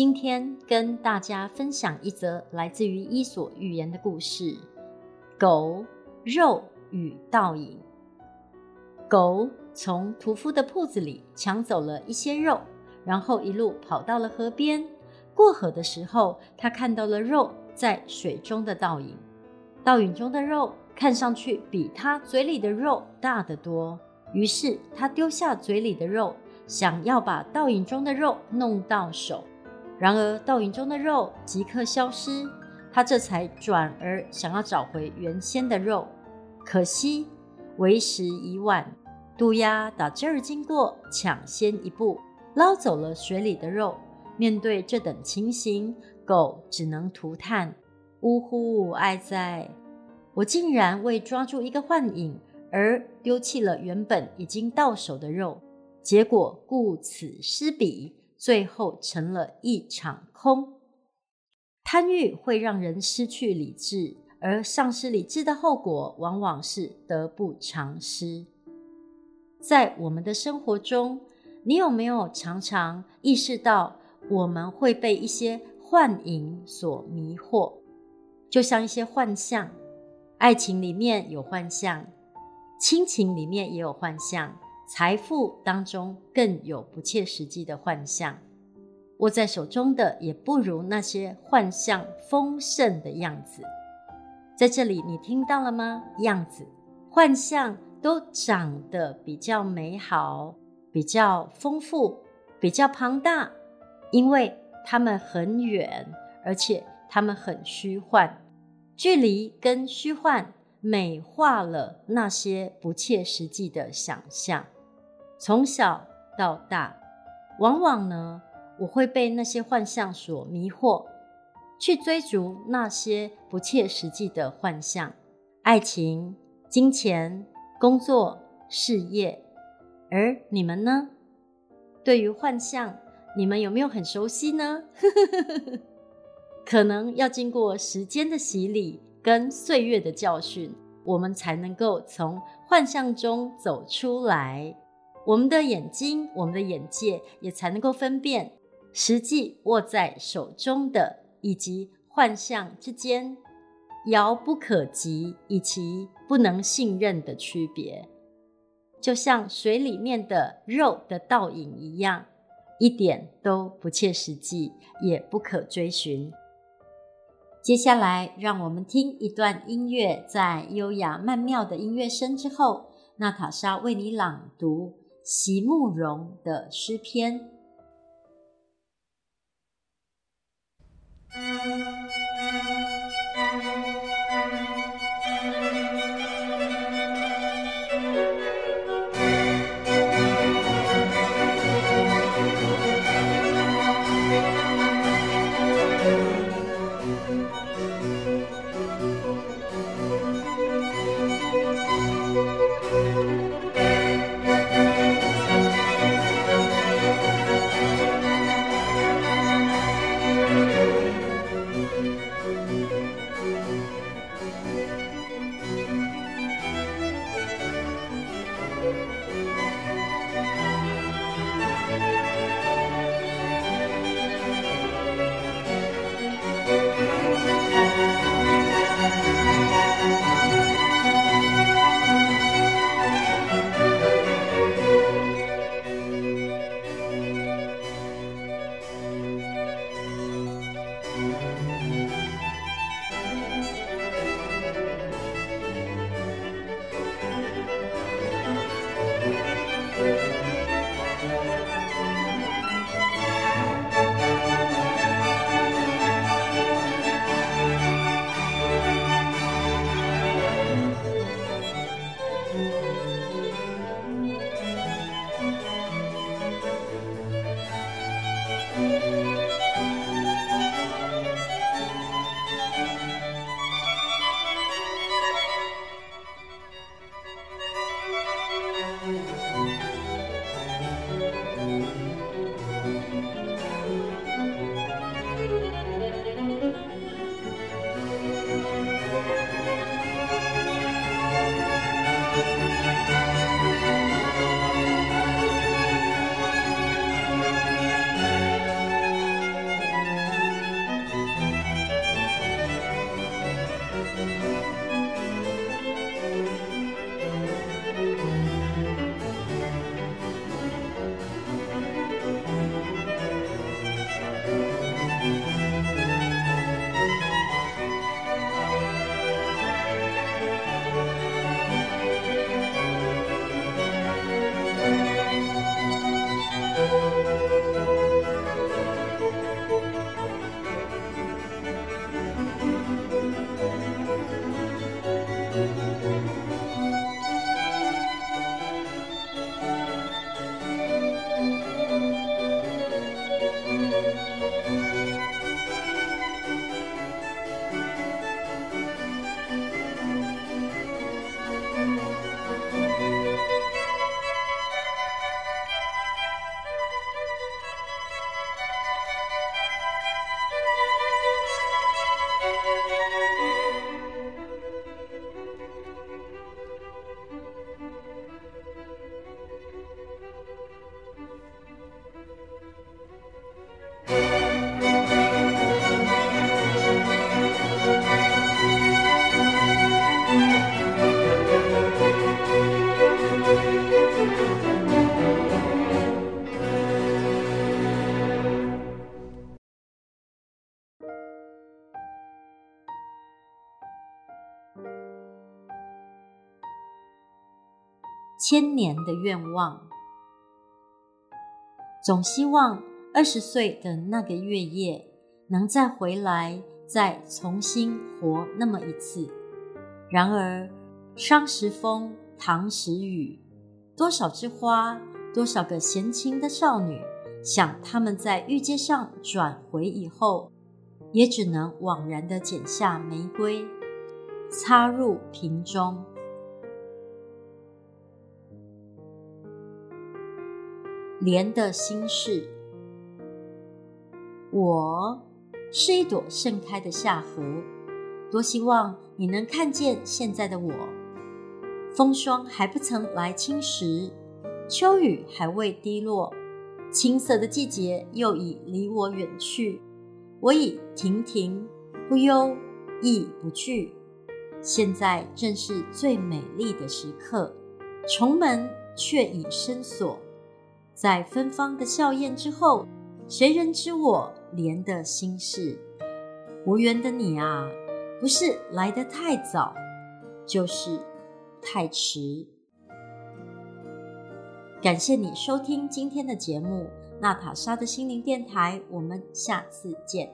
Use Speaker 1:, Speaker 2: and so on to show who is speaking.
Speaker 1: 今天跟大家分享一则来自于《伊索寓言》的故事：狗、肉与倒影。狗从屠夫的铺子里抢走了一些肉，然后一路跑到了河边。过河的时候，他看到了肉在水中的倒影，倒影中的肉看上去比他嘴里的肉大得多。于是他丢下嘴里的肉，想要把倒影中的肉弄到手。然而倒影中的肉即刻消失，他这才转而想要找回原先的肉。可惜为时已晚，渡鸦打这儿经过，抢先一步捞走了水里的肉。面对这等情形，狗只能涂叹：“呜呼，哀哉！我竟然为抓住一个幻影而丢弃了原本已经到手的肉，结果顾此失彼，最后成了一场空。贪欲会让人失去理智，而丧失理智的后果往往是得不偿失。在我们的生活中，你有没有常常意识到？”我们会被一些幻影所迷惑，就像一些幻象。爱情里面有幻象，亲情里面也有幻象，财富当中更有不切实际的幻象。握在手中的也不如那些幻象丰盛的样子。在这里，你听到了吗？样子，幻象都长得比较美好，比较丰富，比较庞大。因为它们很远，而且它们很虚幻，距离跟虚幻美化了那些不切实际的想象。从小到大，往往呢，我会被那些幻象所迷惑，去追逐那些不切实际的幻象，爱情、金钱、工作、事业。而你们呢？对于幻象，你们有没有很熟悉呢？可能要经过时间的洗礼跟岁月的教训，我们才能够从幻象中走出来。我们的眼睛、我们的眼界也才能够分辨实际握在手中的以及幻象之间遥不可及以及不能信任的区别。就像水里面的肉的倒影一样。一点都不切实际，也不可追寻。接下来，让我们听一段音乐，在优雅曼妙的音乐声之后，娜塔莎为你朗读席慕蓉的诗篇。Música 千年的愿望。总希望二十岁的那个月夜能再回来，再重新活那么一次。然而，商时风，唐时雨，多少枝花，多少个闲情的少女，想他们在玉阶上转回以后，也只能惘然地剪下玫瑰，插入瓶中。莲的心事，我是一朵盛开的夏荷，多希望你能看见现在的我。风霜还不曾来侵蚀，秋雨还未滴落，青涩的季节又已离我远去。我已亭亭不忧，亦不惧。现在正是最美丽的时刻，重门却已深锁。在芬芳的笑靥之后，谁人知我莲的心事？无缘的你啊，不是来得太早，就是太迟。感谢你收听今天的节目，娜塔莎的心灵电台，我们下次见。